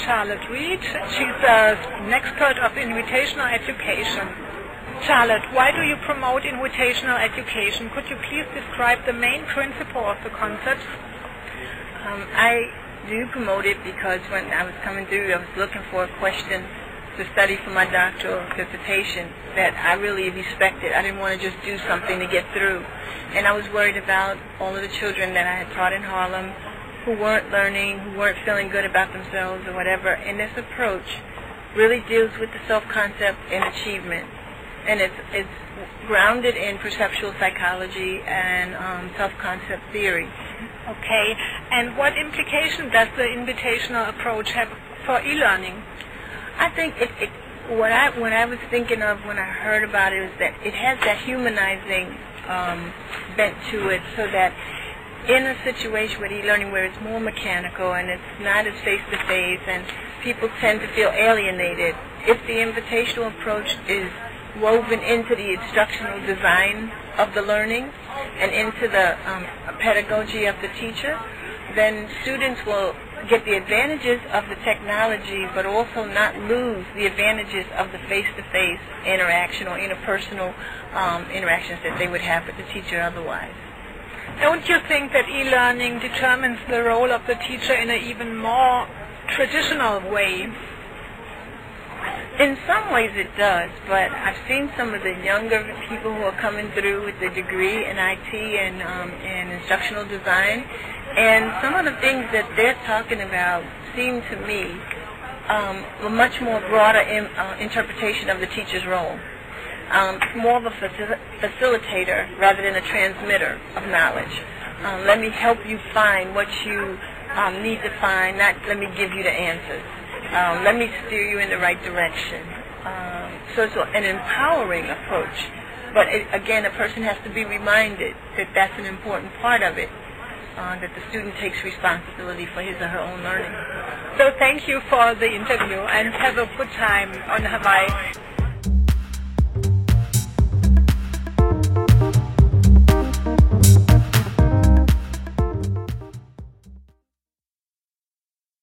Charlotte Reed. She's an expert of invitational education. Charlotte, why do you promote invitational education? Could you please describe the main principle of the concept? Um, I do promote it because when I was coming through, I was looking for a question to study for my doctoral dissertation that I really respected. I didn't want to just do something to get through. And I was worried about all of the children that I had taught in Harlem who weren't learning, who weren't feeling good about themselves or whatever. And this approach really deals with the self-concept and achievement. And it's, it's grounded in perceptual psychology and um, self-concept theory. Okay. And what implication does the invitational approach have for e-learning? I think it, it what I what I was thinking of when I heard about it is that it has that humanizing um, bent to it, so that in a situation with e-learning where it's more mechanical and it's not as face to face, and people tend to feel alienated, if the invitational approach is woven into the instructional design of the learning and into the um, pedagogy of the teacher, then students will get the advantages of the technology, but also not lose the advantages of the face-to-face interaction or interpersonal um, interactions that they would have with the teacher otherwise. Don't you think that e-learning determines the role of the teacher in an even more traditional way? In some ways it does, but I've seen some of the younger people who are coming through with the degree in IT and, um, and instructional design, and some of the things that they're talking about seem to me um, a much more broader in, uh, interpretation of the teacher's role. Um, more of a facil- facilitator rather than a transmitter of knowledge. Um, let me help you find what you um, need to find, not let me give you the answers. Um, let me steer you in the right direction. Um, so it's an empowering approach. But it, again, a person has to be reminded that that's an important part of it uh, that the student takes responsibility for his or her own learning. So thank you for the interview and have a good time on Hawaii.